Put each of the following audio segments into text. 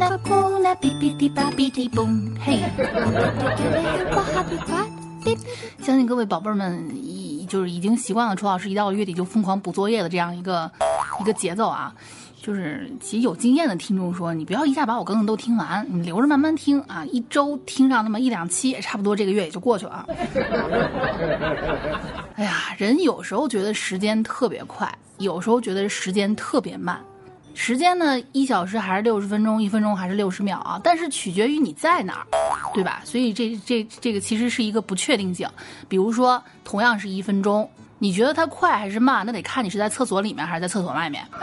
拉米奇卡库拉比比滴吧比滴嘣，嘿！相信各位宝贝儿们已就是已经习惯了楚老师一到月底就疯狂补作业的这样一个一个节奏啊。就是其实有经验的听众说，你不要一下把我更的都听完，你留着慢慢听啊，一周听上那么一两期，差不多这个月也就过去了啊。哎呀，人有时候觉得时间特别快，有时候觉得时间特别慢。时间呢，一小时还是六十分钟，一分钟还是六十秒啊？但是取决于你在哪儿，对吧？所以这这这个其实是一个不确定性。比如说，同样是一分钟，你觉得它快还是慢？那得看你是在厕所里面还是在厕所外面。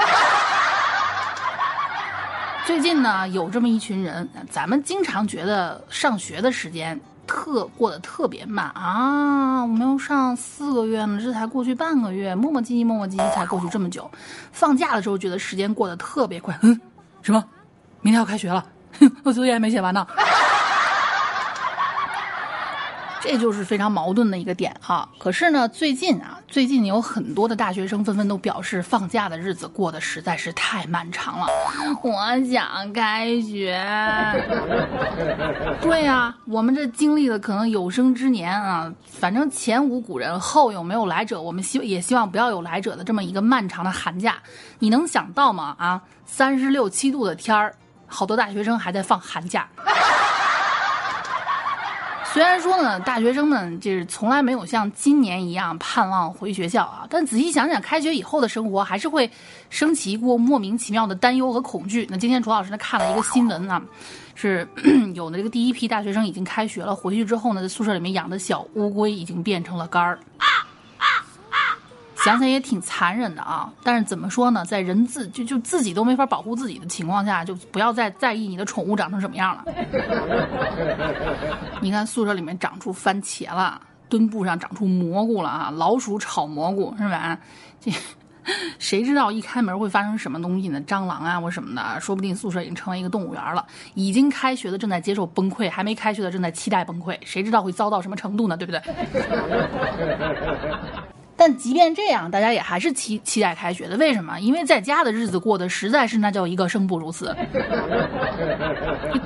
最近呢，有这么一群人，咱们经常觉得上学的时间特过得特别慢啊，我们要上四个月呢，这才过去半个月，磨磨唧唧磨磨唧唧才过去这么久。放假的时候觉得时间过得特别快，嗯，什么？明天要开学了，哼，我作业还没写完呢。这就是非常矛盾的一个点哈。可是呢，最近啊，最近有很多的大学生纷纷都表示，放假的日子过得实在是太漫长了。我想开学。对呀、我们这经历了可能有生之年啊，反正前无古人，后有没有来者，我们希也希望不要有来者的这么一个漫长的寒假。你能想到吗？啊，三十六七度的天儿，好多大学生还在放寒假。虽然说呢，大学生们就是从来没有像今年一样盼望回学校啊，但仔细想想，开学以后的生活还是会升起一股莫名其妙的担忧和恐惧。那今天卓老师呢看了一个新闻啊，是 有的这个第一批大学生已经开学了，回去之后呢，在宿舍里面养的小乌龟已经变成了肝儿。想想也挺残忍的啊，但是怎么说呢，在人自就就自己都没法保护自己的情况下，就不要再在意你的宠物长成什么样了。你看宿舍里面长出番茄了，墩布上长出蘑菇了啊，老鼠炒蘑菇是吧？这 谁知道一开门会发生什么东西呢？蟑螂啊或什么的，说不定宿舍已经成为一个动物园了。已经开学的正在接受崩溃，还没开学的正在期待崩溃，谁知道会糟到什么程度呢？对不对？但即便这样，大家也还是期期待开学的。为什么？因为在家的日子过得实在是那叫一个生不如死。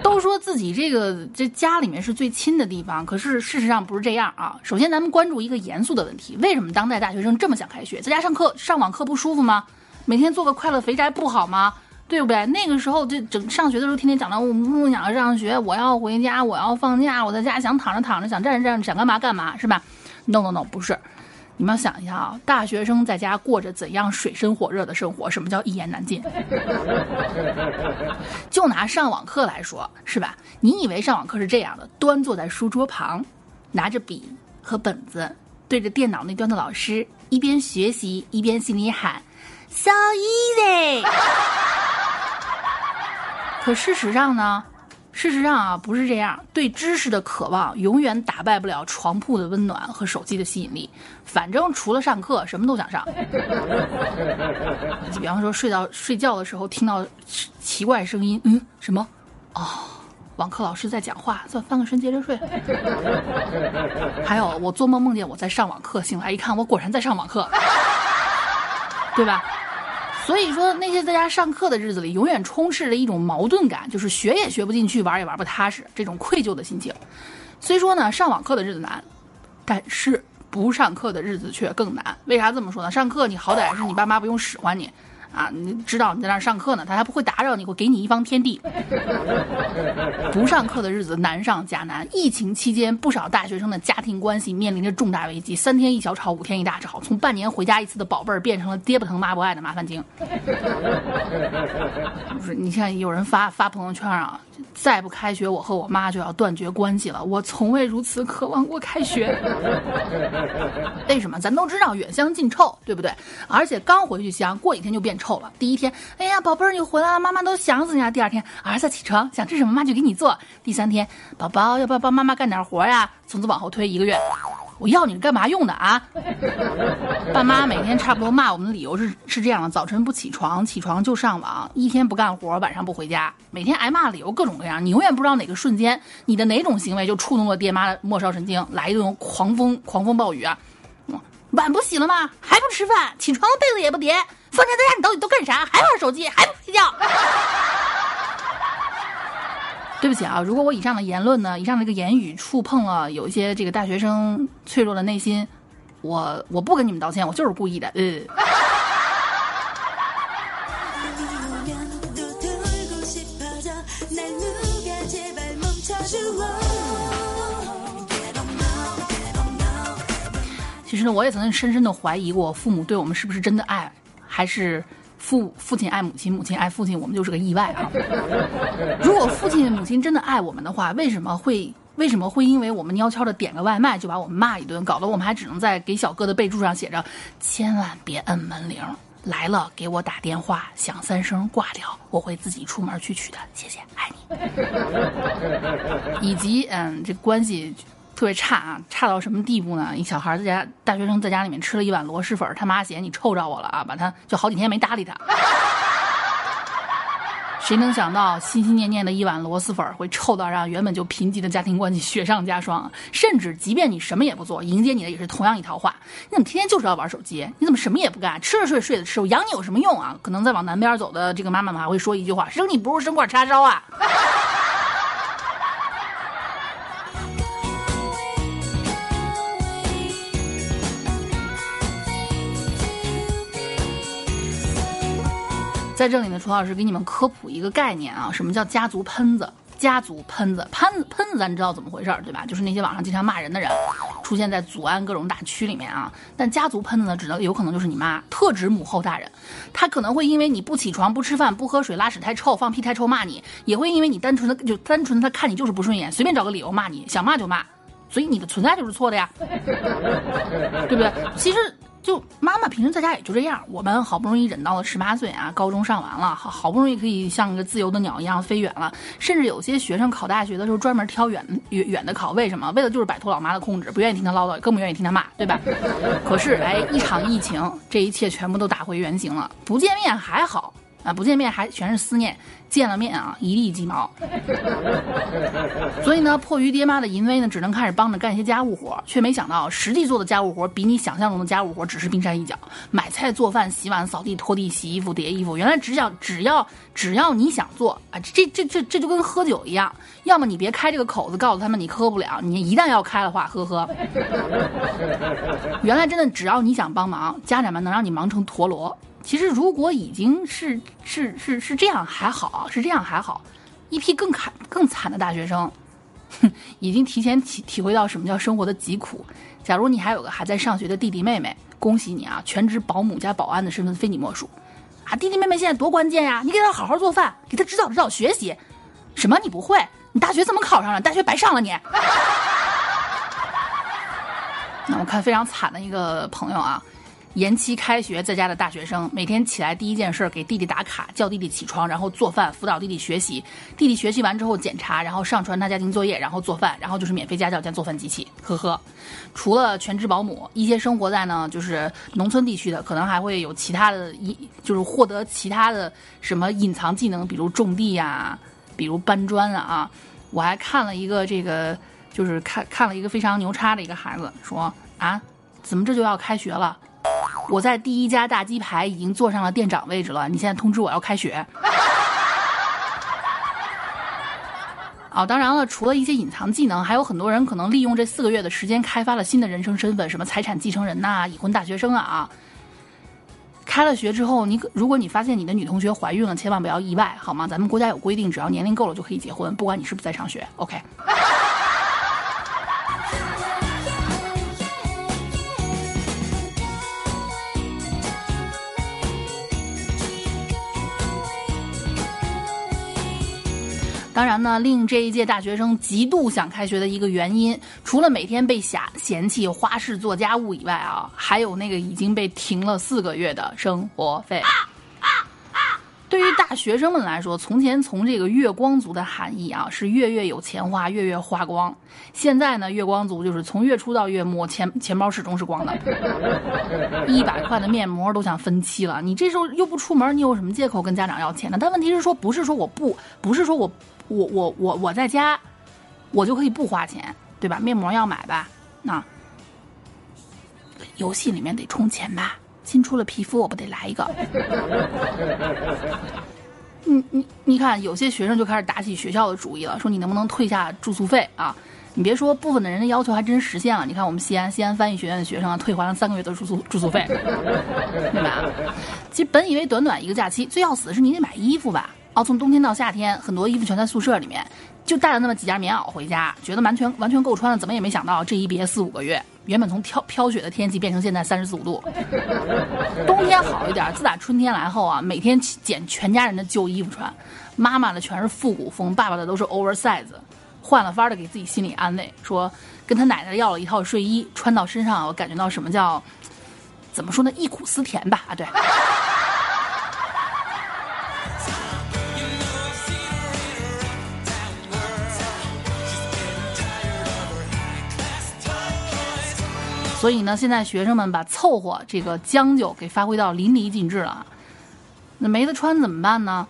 都说自己这个这家里面是最亲的地方，可是事实上不是这样啊。首先，咱们关注一个严肃的问题：为什么当代大学生这么想开学？在家上课上网课不舒服吗？每天做个快乐肥宅不好吗？对不对？那个时候这整上学的时候，天天讲到我不想上学，我要回家，我要放假，我在家想躺着躺着，想站着站着，想干嘛干嘛，是吧？No No No，不是。你们要想一下啊，大学生在家过着怎样水深火热的生活？什么叫一言难尽？就拿上网课来说，是吧？你以为上网课是这样的，端坐在书桌旁，拿着笔和本子，对着电脑那端的老师，一边学习一边心里喊 “so easy”。可事实上呢？事实上啊，不是这样。对知识的渴望永远打败不了床铺的温暖和手机的吸引力。反正除了上课，什么都想上。比方说，睡到睡觉的时候听到奇怪声音，嗯，什么？哦，网课老师在讲话，算翻个身接着睡。还有，我做梦梦见我在上网课，醒来一看，我果然在上网课，对吧？所以说，那些在家上课的日子里，永远充斥着一种矛盾感，就是学也学不进去，玩也玩不踏实，这种愧疚的心情。虽说呢，上网课的日子难，但是不上课的日子却更难。为啥这么说呢？上课你好歹是你爸妈不用使唤你。啊，你知道你在那儿上课呢，他还不会打扰你，会给你一方天地。不上课的日子难上加难。疫情期间，不少大学生的家庭关系面临着重大危机，三天一小吵，五天一大吵，从半年回家一次的宝贝儿变成了爹不疼妈不爱的麻烦精。不是，你看有人发发朋友圈啊，再不开学，我和我妈就要断绝关系了。我从未如此渴望过开学。为什么？咱都知道远香近臭，对不对？而且刚回去香，过几天就变臭了。第一天，哎呀，宝贝儿你回来了，妈妈都想死你了。第二天，儿子起床，想吃什么妈就给你做。第三天，宝宝要不要帮妈妈干点活呀？从此往后推一个月。我要你是干嘛用的啊？爸妈每天差不多骂我们的理由是是这样的：早晨不起床，起床就上网，一天不干活，晚上不回家。每天挨骂的理由各种各样，你永远不知道哪个瞬间，你的哪种行为就触动了爹妈的末梢神经，来一顿狂风狂风暴雨啊！碗不洗了吗？还不吃饭？起床了被子也不叠？放假在家你到底都干啥？还玩手机？还不睡觉？对不起啊，如果我以上的言论呢，以上的这个言语触碰了有一些这个大学生脆弱的内心，我我不跟你们道歉，我就是故意的。呃。其实呢，我也曾经深深的怀疑过父母对我们是不是真的爱，还是。父父亲爱母亲，母亲爱父亲，我们就是个意外啊！如果父亲母亲真的爱我们的话，为什么会为什么会因为我们悄悄的点个外卖就把我们骂一顿，搞得我们还只能在给小哥的备注上写着“千万别摁门铃，来了给我打电话，响三声挂掉，我会自己出门去取的，谢谢，爱你。”以及嗯，这关系。特别差啊，差到什么地步呢？一小孩在家，大学生在家里面吃了一碗螺蛳粉，他妈嫌你臭着我了啊，把他就好几天没搭理他。谁能想到，心心念念的一碗螺蛳粉会臭到让原本就贫瘠的家庭关系雪上加霜？甚至即便你什么也不做，迎接你的也是同样一套话：你怎么天天就知道玩手机？你怎么什么也不干，吃着睡，睡着吃？我养你有什么用啊？可能再往南边走的这个妈妈们还会说一句话：生你不如生块叉烧啊。在这里呢，楚老师给你们科普一个概念啊，什么叫家族喷子？家族喷子，喷子喷子，咱知道怎么回事儿，对吧？就是那些网上经常骂人的人，出现在祖安各种大区里面啊。但家族喷子呢，只能有可能就是你妈，特指母后大人。他可能会因为你不起床、不吃饭、不喝水、拉屎太臭、放屁太臭骂你，也会因为你单纯的就单纯的他看你就是不顺眼，随便找个理由骂你，想骂就骂，所以你的存在就是错的呀，对不对？其实。就妈妈平时在家也就这样，我们好不容易忍到了十八岁啊，高中上完了，好好不容易可以像个自由的鸟一样飞远了。甚至有些学生考大学的时候专门挑远远远的考，为什么？为了就是摆脱老妈的控制，不愿意听她唠叨，更不愿意听她骂，对吧？可是哎，一场疫情，这一切全部都打回原形了。不见面还好啊，不见面还全是思念。见了面啊，一地鸡毛。所以呢，迫于爹妈的淫威呢，只能开始帮着干一些家务活，却没想到实际做的家务活比你想象中的家务活只是冰山一角。买菜、做饭、洗碗、扫地、拖地、洗衣服、叠衣服，原来只想只要只要你想做啊，这这这这就跟喝酒一样，要么你别开这个口子，告诉他们你喝不了；你一旦要开的话，呵呵。原来真的只要你想帮忙，家长们能让你忙成陀螺。其实，如果已经是是是是这样还好，是这样还好，一批更惨更惨的大学生，哼，已经提前体体会到什么叫生活的疾苦。假如你还有个还在上学的弟弟妹妹，恭喜你啊，全职保姆加保安的身份非你莫属。啊，弟弟妹妹现在多关键呀！你给他好好做饭，给他指导指导学习。什么？你不会？你大学怎么考上了？大学白上了你。那我看非常惨的一个朋友啊。延期开学在家的大学生，每天起来第一件事给弟弟打卡，叫弟弟起床，然后做饭，辅导弟弟学习。弟弟学习完之后检查，然后上传他家庭作业，然后做饭，然后就是免费家教加做饭机器。呵呵，除了全职保姆，一些生活在呢就是农村地区的，可能还会有其他的，一就是获得其他的什么隐藏技能，比如种地呀，比如搬砖啊。我还看了一个这个，就是看看了一个非常牛叉的一个孩子，说啊，怎么这就要开学了？我在第一家大鸡排已经坐上了店长位置了，你现在通知我要开学。哦，当然了，除了一些隐藏技能，还有很多人可能利用这四个月的时间开发了新的人生身份，什么财产继承人呐、已婚大学生啊。开了学之后，你如果你发现你的女同学怀孕了，千万不要意外，好吗？咱们国家有规定，只要年龄够了就可以结婚，不管你是不是在上学。OK。当然呢，令这一届大学生极度想开学的一个原因，除了每天被嫌嫌弃花式做家务以外啊，还有那个已经被停了四个月的生活费。对于大学生们来说，从前从这个月光族的含义啊，是月月有钱花，月月花光。现在呢，月光族就是从月初到月末，钱钱包始终是光的，一百块的面膜都想分期了。你这时候又不出门，你有什么借口跟家长要钱呢？但问题是说，不是说我不，不是说我我我我我在家，我就可以不花钱，对吧？面膜要买吧，那游戏里面得充钱吧。新出了皮肤，我不得来一个？你你你看，有些学生就开始打起学校的主意了，说你能不能退下住宿费啊？你别说，部分的人的要求还真实现了。你看，我们西安西安翻译学院的学生退还了三个月的住宿住宿费，对吧？其实本以为短短一个假期，最要死的是你得买衣服吧？哦，从冬天到夏天，很多衣服全在宿舍里面，就带了那么几件棉袄回家，觉得完全完全够穿了，怎么也没想到这一别四五个月。原本从飘飘雪的天气变成现在三十四五度，冬天好一点。自打春天来后啊，每天捡全家人的旧衣服穿，妈妈的全是复古风，爸爸的都是 oversize，换了法的给自己心理安慰，说跟他奶奶要了一套睡衣，穿到身上我感觉到什么叫，怎么说呢，忆苦思甜吧啊，对。所以呢，现在学生们把凑合这个将就给发挥到淋漓尽致了。那没得穿怎么办呢？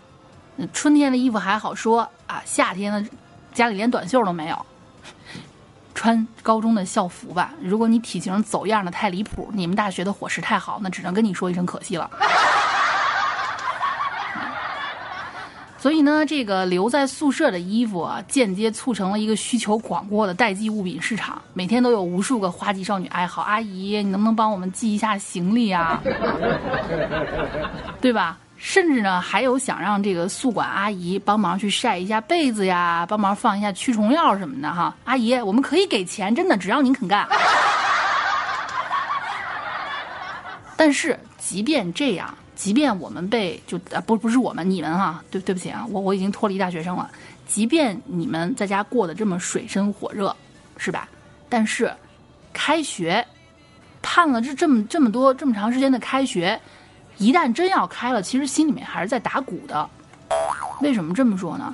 春天的衣服还好说啊，夏天呢，家里连短袖都没有，穿高中的校服吧。如果你体型走样的太离谱，你们大学的伙食太好，那只能跟你说一声可惜了。所以呢，这个留在宿舍的衣服啊，间接促成了一个需求广阔的代寄物品市场。每天都有无数个花季少女哀嚎：“阿姨，你能不能帮我们寄一下行李啊？对吧？”甚至呢，还有想让这个宿管阿姨帮忙去晒一下被子呀，帮忙放一下驱虫药什么的哈。阿姨，我们可以给钱，真的，只要您肯干。但是，即便这样。即便我们被就啊不不是我们你们啊对对不起啊我我已经脱离大学生了，即便你们在家过得这么水深火热，是吧？但是开学盼了这这么这么多这么长时间的开学，一旦真要开了，其实心里面还是在打鼓的。为什么这么说呢？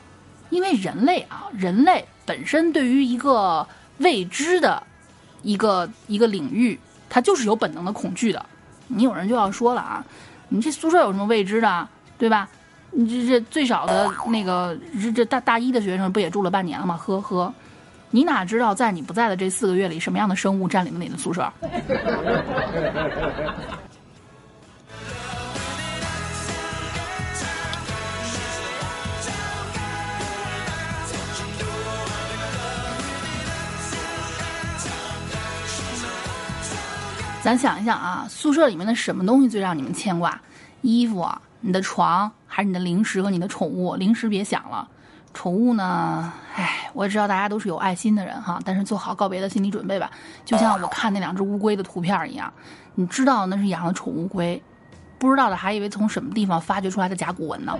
因为人类啊，人类本身对于一个未知的一个一个领域，它就是有本能的恐惧的。你有人就要说了啊。你这宿舍有什么未知的，对吧？你这这最少的那个这这大大一的学生不也住了半年了吗？呵呵，你哪知道在你不在的这四个月里，什么样的生物占领了你的宿舍？咱想一想啊，宿舍里面的什么东西最让你们牵挂？衣服、你的床，还是你的零食和你的宠物？零食别想了，宠物呢？唉，我知道大家都是有爱心的人哈，但是做好告别的心理准备吧。就像我看那两只乌龟的图片一样，你知道那是养的宠物龟，不知道的还以为从什么地方发掘出来的甲骨文呢。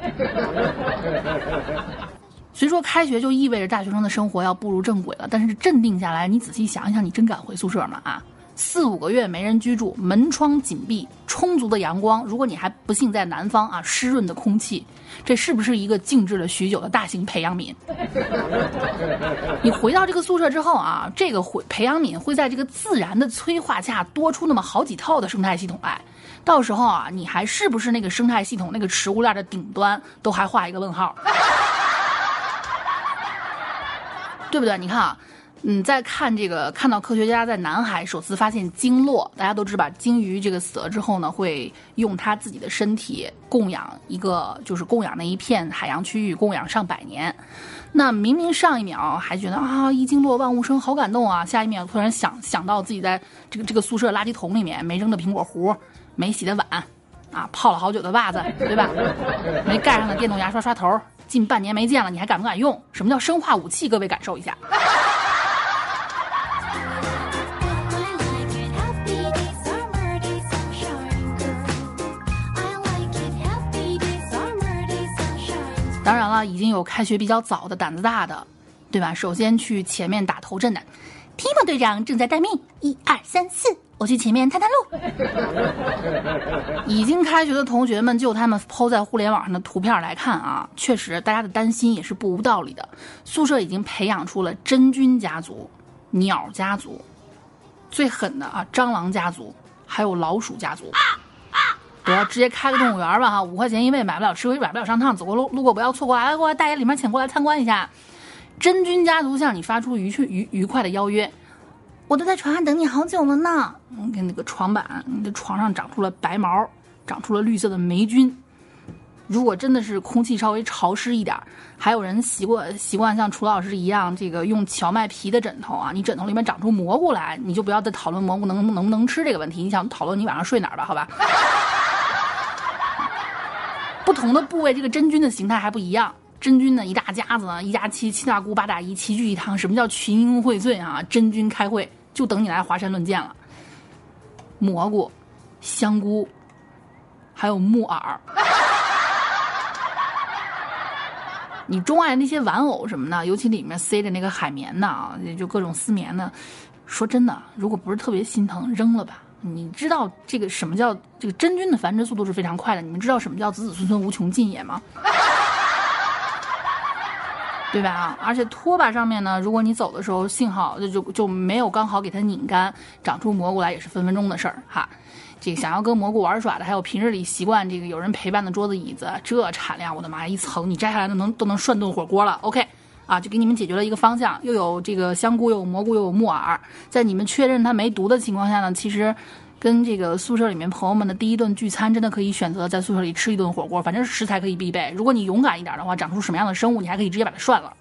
虽说开学就意味着大学生的生活要步入正轨了，但是镇定下来，你仔细想一想，你真敢回宿舍吗？啊？四五个月没人居住，门窗紧闭，充足的阳光。如果你还不幸在南方啊，湿润的空气，这是不是一个静置了许久的大型培养皿？你回到这个宿舍之后啊，这个会培养皿会在这个自然的催化下多出那么好几套的生态系统来。到时候啊，你还是不是那个生态系统那个食物链的顶端，都还画一个问号，对不对？你看啊。嗯，再看这个，看到科学家在南海首次发现鲸落，大家都知道，鲸鱼这个死了之后呢，会用它自己的身体供养一个，就是供养那一片海洋区域，供养上百年。那明明上一秒还觉得啊，一鲸落万物生，好感动啊，下一秒突然想想到自己在这个这个宿舍垃圾桶里面没扔的苹果核，没洗的碗，啊，泡了好久的袜子，对吧？没盖上的电动牙刷刷头，近半年没见了，你还敢不敢用？什么叫生化武器？各位感受一下。当然了，已经有开学比较早的胆子大的，对吧？首先去前面打头阵的，提莫队长正在待命，一二三四，我去前面探探路。已经开学的同学们，就他们抛在互联网上的图片来看啊，确实大家的担心也是不无道理的。宿舍已经培养出了真菌家族、鸟家族，最狠的啊，蟑螂家族，还有老鼠家族。得直接开个动物园吧哈，五块钱一位，买不了吃亏，买不了上当，走过路路过不要错过，来过来大爷里面请过来参观一下。真菌家族向你发出愉趣愉愉快的邀约，我都在床上等你好久了呢。你看那个床板，你的床上长出了白毛，长出了绿色的霉菌。如果真的是空气稍微潮湿一点，还有人习惯习惯像楚老师一样，这个用荞麦皮的枕头啊，你枕头里面长出蘑菇来，你就不要再讨论蘑菇能能不能吃这个问题，你想讨论你晚上睡哪儿吧？好吧。不同的部位，这个真菌的形态还不一样。真菌呢，一大家子呢，一家七七大姑八大姨齐聚一堂。什么叫群英荟萃啊？真菌开会，就等你来华山论剑了。蘑菇、香菇，还有木耳。你钟爱那些玩偶什么的，尤其里面塞着那个海绵的啊，就各种丝棉的。说真的，如果不是特别心疼，扔了吧。你知道这个什么叫这个真菌的繁殖速度是非常快的？你们知道什么叫子子孙孙无穷尽也吗？对吧？啊而且拖把上面呢，如果你走的时候幸好就就就没有刚好给它拧干，长出蘑菇来也是分分钟的事儿哈。这个想要跟蘑菇玩耍的，还有平日里习惯这个有人陪伴的桌子椅子，这产量我的妈呀，一层你摘下来都能都能涮炖火锅了。OK。啊，就给你们解决了一个方向，又有这个香菇，又有蘑菇，又有木耳。在你们确认它没毒的情况下呢，其实跟这个宿舍里面朋友们的第一顿聚餐，真的可以选择在宿舍里吃一顿火锅，反正食材可以必备。如果你勇敢一点的话，长出什么样的生物，你还可以直接把它涮了。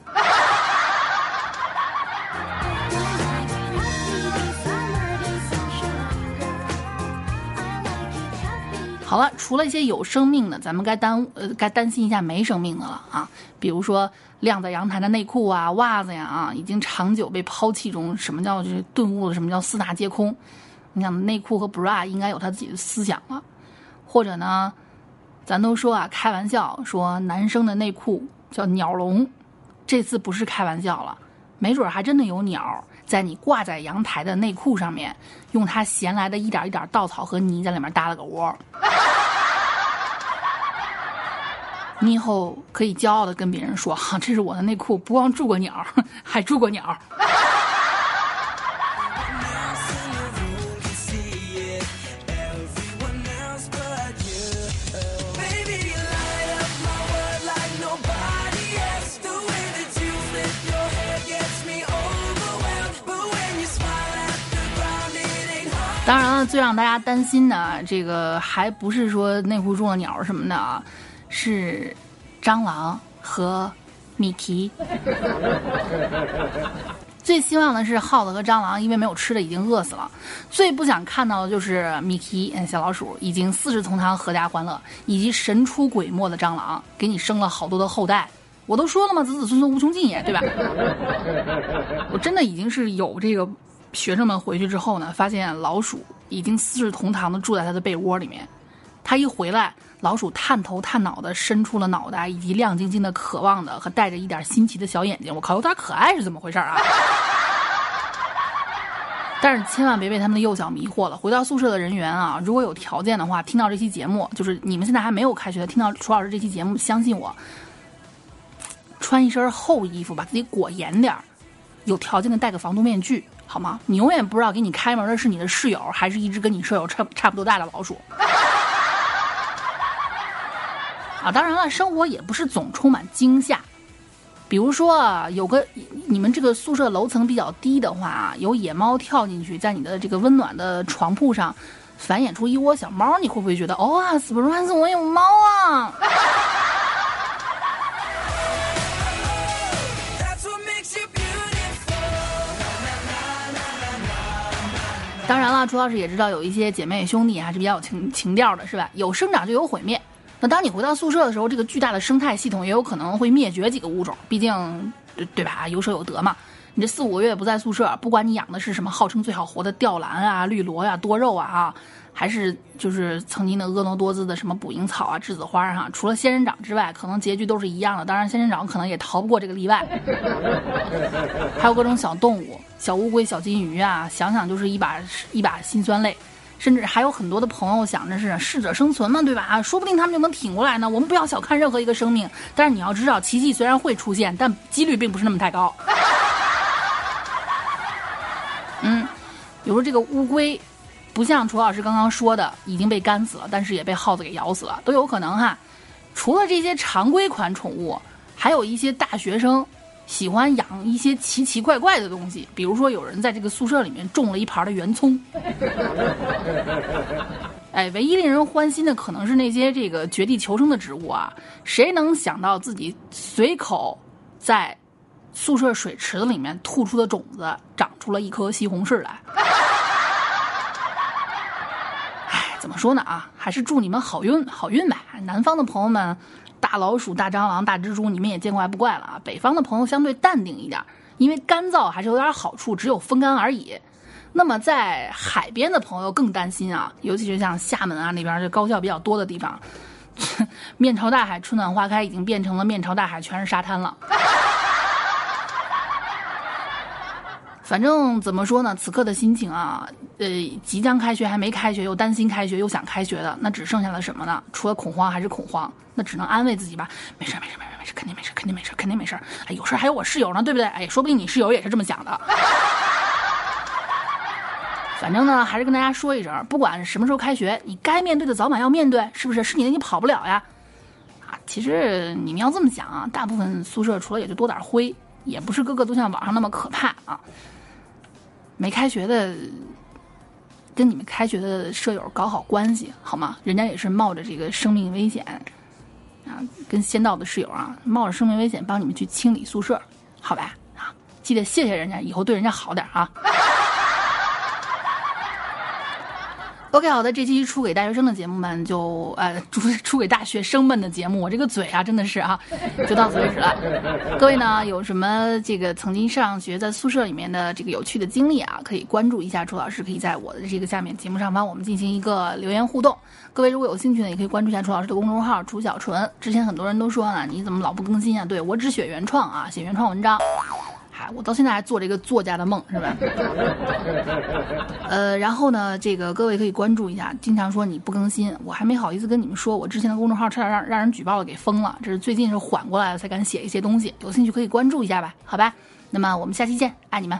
好了，除了一些有生命的，咱们该担呃该担心一下没生命的了啊，比如说晾在阳台的内裤啊、袜子呀啊，已经长久被抛弃中。什么叫就是顿悟了？什么叫四大皆空？你想内裤和 bra 应该有他自己的思想了，或者呢，咱都说啊，开玩笑说男生的内裤叫鸟笼，这次不是开玩笑了，没准还真的有鸟。在你挂在阳台的内裤上面，用它衔来的一点一点稻草和泥在里面搭了个窝。你以后可以骄傲的跟别人说：“哈，这是我的内裤，不光住过鸟，还住过鸟。”当然了，最让大家担心的这个还不是说内裤中的鸟什么的啊，是蟑螂和米奇。最希望的是耗子和蟑螂，因为没有吃的已经饿死了。最不想看到的就是米奇嗯小老鼠已经四世同堂阖家欢乐，以及神出鬼没的蟑螂给你生了好多的后代。我都说了嘛，子子孙孙无穷尽也，对吧？我真的已经是有这个。学生们回去之后呢，发现老鼠已经四世同堂的住在他的被窝里面。他一回来，老鼠探头探脑的伸出了脑袋，以及亮晶晶的、渴望的和带着一点新奇的小眼睛。我靠，有点可爱是怎么回事啊？但是千万别被他们的幼小迷惑了。回到宿舍的人员啊，如果有条件的话，听到这期节目，就是你们现在还没有开学，听到楚老师这期节目，相信我，穿一身厚衣服，把自己裹严点儿，有条件的戴个防毒面具。好吗？你永远不知道给你开门的是你的室友，还是一只跟你舍友差差不多大的老鼠。啊，当然了，生活也不是总充满惊吓。比如说啊，有个你们这个宿舍楼层比较低的话啊，有野猫跳进去，在你的这个温暖的床铺上繁衍出一窝小猫，你会不会觉得哦啊，surprise，我有猫啊？当然了，朱老师也知道有一些姐妹兄弟还是比较有情情调的，是吧？有生长就有毁灭。那当你回到宿舍的时候，这个巨大的生态系统也有可能会灭绝几个物种，毕竟，对对吧？有舍有得嘛。你这四五个月不在宿舍，不管你养的是什么号称最好活的吊兰啊、绿萝呀、多肉啊，哈，还是就是曾经的婀娜多姿的什么捕蝇草啊、栀子花哈，除了仙人掌之外，可能结局都是一样的。当然，仙人掌可能也逃不过这个例外。还有各种小动物，小乌龟、小金鱼啊，想想就是一把一把辛酸泪。甚至还有很多的朋友想着是适者生存嘛，对吧？说不定他们就能挺过来呢。我们不要小看任何一个生命，但是你要知道，奇迹虽然会出现，但几率并不是那么太高。嗯，比如说这个乌龟，不像楚老师刚刚说的已经被干死了，但是也被耗子给咬死了，都有可能哈。除了这些常规款宠物，还有一些大学生。喜欢养一些奇奇怪怪的东西，比如说有人在这个宿舍里面种了一盘的圆葱。哎，唯一令人欢心的可能是那些这个绝地求生的植物啊，谁能想到自己随口在宿舍水池子里面吐出的种子长出了一颗西红柿来？哎，怎么说呢啊，还是祝你们好运好运呗，南方的朋友们。大老鼠、大蟑螂、大蜘蛛，你们也见怪不怪了啊！北方的朋友相对淡定一点，因为干燥还是有点好处，只有风干而已。那么在海边的朋友更担心啊，尤其是像厦门啊那边就高校比较多的地方，面朝大海，春暖花开，已经变成了面朝大海全是沙滩了。反正怎么说呢，此刻的心情啊，呃，即将开学还没开学，又担心开学，又想开学的，那只剩下了什么呢？除了恐慌还是恐慌，那只能安慰自己吧，没事没事没事没事，肯定没事肯定没事肯定没事哎，有事还有我室友呢，对不对？哎，说不定你室友也是这么想的。反正呢，还是跟大家说一声，不管什么时候开学，你该面对的早晚要面对，是不是？是你的你跑不了呀。啊，其实你们要这么想啊，大部分宿舍除了也就多点灰，也不是个个都像网上那么可怕啊。没开学的，跟你们开学的舍友搞好关系好吗？人家也是冒着这个生命危险啊，跟先到的室友啊，冒着生命危险帮你们去清理宿舍，好吧？啊，记得谢谢人家，以后对人家好点啊。OK，好的，这期出给大学生的节目们就呃出出给大学生们的节目，我这个嘴啊真的是啊，就到此为止了。各位呢，有什么这个曾经上学在宿舍里面的这个有趣的经历啊，可以关注一下楚老师，可以在我的这个下面节目上方我们进行一个留言互动。各位如果有兴趣呢，也可以关注一下楚老师的公众号楚小纯。之前很多人都说呢，你怎么老不更新啊？对我只写原创啊，写原创文章。我到现在还做这个作家的梦，是吧？呃，然后呢，这个各位可以关注一下，经常说你不更新，我还没好意思跟你们说，我之前的公众号差点让让人举报了，给封了。这是最近是缓过来了，才敢写一些东西。有兴趣可以关注一下吧，好吧？那么我们下期见，爱你们。